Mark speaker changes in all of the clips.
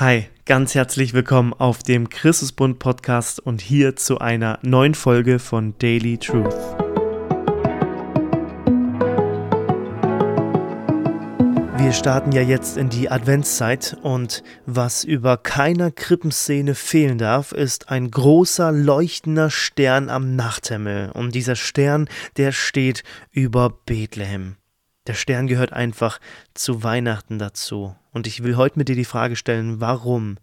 Speaker 1: Hi, ganz herzlich willkommen auf dem Christusbund Podcast und hier zu einer neuen Folge von Daily Truth. Wir starten ja jetzt in die Adventszeit und was über keiner Krippenszene fehlen darf, ist ein großer leuchtender Stern am Nachthimmel. Und dieser Stern, der steht über Bethlehem. Der Stern gehört einfach zu Weihnachten dazu. Und ich will heute mit dir die Frage stellen, warum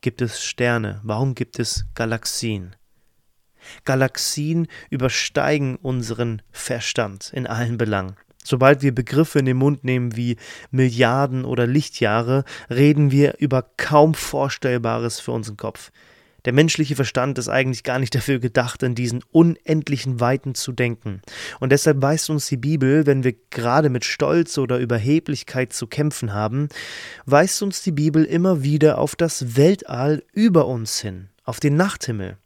Speaker 1: gibt es Sterne? Warum gibt es Galaxien? Galaxien übersteigen unseren Verstand in allen Belangen. Sobald wir Begriffe in den Mund nehmen wie Milliarden oder Lichtjahre, reden wir über kaum Vorstellbares für unseren Kopf. Der menschliche Verstand ist eigentlich gar nicht dafür gedacht, in diesen unendlichen Weiten zu denken. Und deshalb weist uns die Bibel, wenn wir gerade mit Stolz oder Überheblichkeit zu kämpfen haben, weist uns die Bibel immer wieder auf das Weltall über uns hin, auf den Nachthimmel.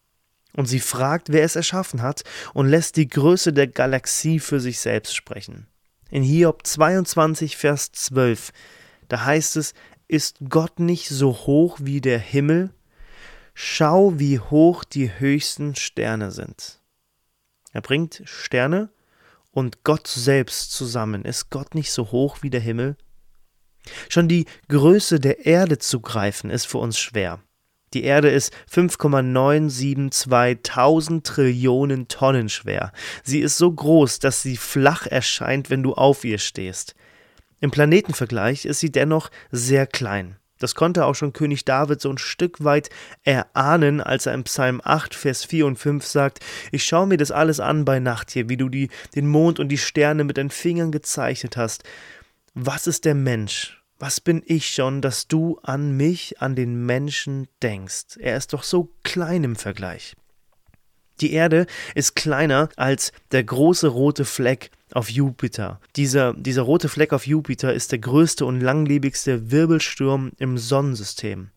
Speaker 1: Und sie fragt, wer es erschaffen hat, und lässt die Größe der Galaxie für sich selbst sprechen. In Hiob 22, Vers 12, da heißt es, ist Gott nicht so hoch wie der Himmel? Schau, wie hoch die höchsten Sterne sind. Er bringt Sterne und Gott selbst zusammen. Ist Gott nicht so hoch wie der Himmel? Schon die Größe der Erde zu greifen ist für uns schwer. Die Erde ist 5,972.000 Trillionen Tonnen schwer. Sie ist so groß, dass sie flach erscheint, wenn du auf ihr stehst. Im Planetenvergleich ist sie dennoch sehr klein. Das konnte auch schon König David so ein Stück weit erahnen, als er im Psalm 8, Vers 4 und 5 sagt, ich schaue mir das alles an bei Nacht hier, wie du die, den Mond und die Sterne mit den Fingern gezeichnet hast. Was ist der Mensch? Was bin ich schon, dass du an mich, an den Menschen denkst? Er ist doch so klein im Vergleich. Die Erde ist kleiner als der große rote Fleck auf Jupiter. Dieser, dieser rote Fleck auf Jupiter ist der größte und langlebigste Wirbelsturm im Sonnensystem.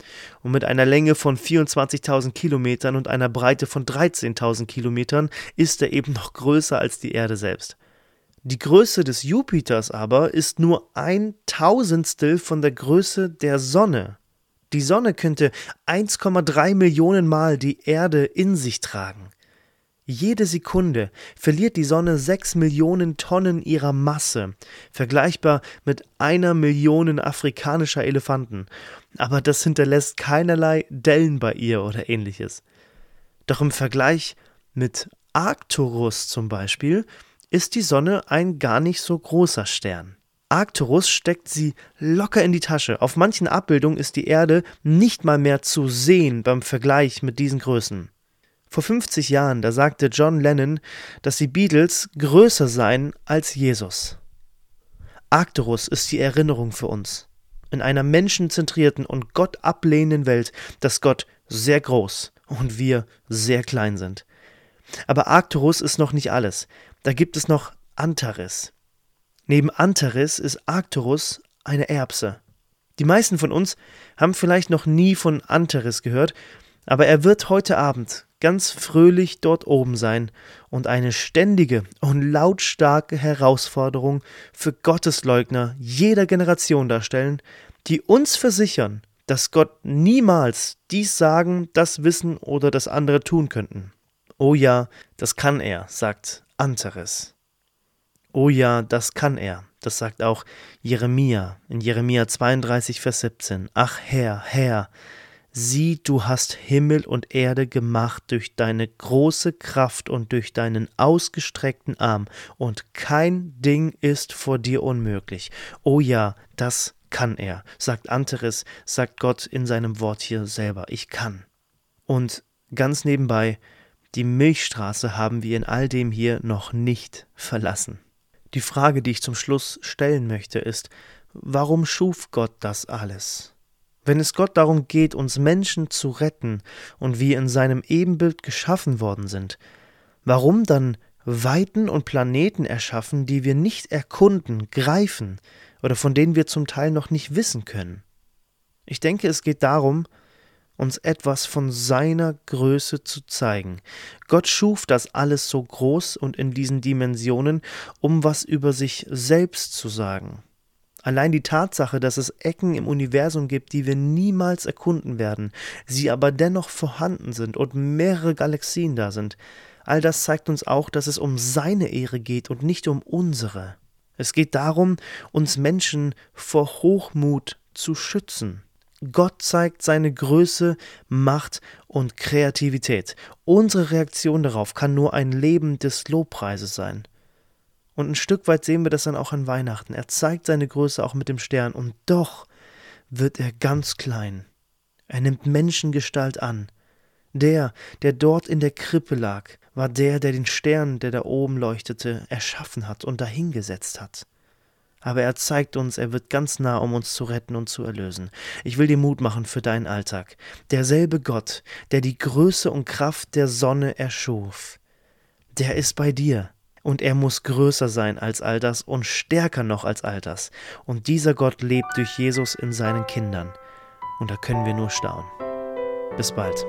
Speaker 1: Und mit einer Länge von 24.000 Kilometern und einer Breite von 13.000 Kilometern ist er eben noch größer als die Erde selbst. Die Größe des Jupiters aber ist nur ein Tausendstel von der Größe der Sonne. Die Sonne könnte 1,3 Millionen Mal die Erde in sich tragen. Jede Sekunde verliert die Sonne sechs Millionen Tonnen ihrer Masse, vergleichbar mit einer Million afrikanischer Elefanten, aber das hinterlässt keinerlei Dellen bei ihr oder ähnliches. Doch im Vergleich mit Arcturus zum Beispiel ist die Sonne ein gar nicht so großer Stern. Arcturus steckt sie locker in die Tasche. Auf manchen Abbildungen ist die Erde nicht mal mehr zu sehen beim Vergleich mit diesen Größen. Vor 50 Jahren, da sagte John Lennon, dass die Beatles größer seien als Jesus. Arcturus ist die Erinnerung für uns. In einer menschenzentrierten und Gott ablehnenden Welt, dass Gott sehr groß und wir sehr klein sind. Aber Arcturus ist noch nicht alles. Da gibt es noch Antares. Neben Antares ist Arcturus eine Erbse. Die meisten von uns haben vielleicht noch nie von Antares gehört, aber er wird heute Abend ganz fröhlich dort oben sein und eine ständige und lautstarke Herausforderung für Gottesleugner jeder Generation darstellen, die uns versichern, dass Gott niemals dies sagen, das wissen oder das andere tun könnten. Oh ja, das kann er, sagt Antares. Oh ja, das kann er. Das sagt auch Jeremia in Jeremia 32, Vers 17. Ach Herr, Herr, Sieh, du hast Himmel und Erde gemacht durch deine große Kraft und durch deinen ausgestreckten Arm, und kein Ding ist vor dir unmöglich. Oh ja, das kann er, sagt Anteres, sagt Gott in seinem Wort hier selber, ich kann. Und ganz nebenbei, die Milchstraße haben wir in all dem hier noch nicht verlassen. Die Frage, die ich zum Schluss stellen möchte, ist, warum schuf Gott das alles? Wenn es Gott darum geht, uns Menschen zu retten und wir in seinem Ebenbild geschaffen worden sind, warum dann Weiten und Planeten erschaffen, die wir nicht erkunden, greifen oder von denen wir zum Teil noch nicht wissen können? Ich denke, es geht darum, uns etwas von seiner Größe zu zeigen. Gott schuf das alles so groß und in diesen Dimensionen, um was über sich selbst zu sagen. Allein die Tatsache, dass es Ecken im Universum gibt, die wir niemals erkunden werden, sie aber dennoch vorhanden sind und mehrere Galaxien da sind, all das zeigt uns auch, dass es um seine Ehre geht und nicht um unsere. Es geht darum, uns Menschen vor Hochmut zu schützen. Gott zeigt seine Größe, Macht und Kreativität. Unsere Reaktion darauf kann nur ein Leben des Lobpreises sein. Und ein Stück weit sehen wir das dann auch an Weihnachten. Er zeigt seine Größe auch mit dem Stern und doch wird er ganz klein. Er nimmt Menschengestalt an. Der, der dort in der Krippe lag, war der, der den Stern, der da oben leuchtete, erschaffen hat und dahingesetzt hat aber er zeigt uns, er wird ganz nah, um uns zu retten und zu erlösen. Ich will dir Mut machen für deinen Alltag. Derselbe Gott, der die Größe und Kraft der Sonne erschuf, der ist bei dir. Und er muss größer sein als all das und stärker noch als all das. Und dieser Gott lebt durch Jesus in seinen Kindern. Und da können wir nur staunen. Bis bald.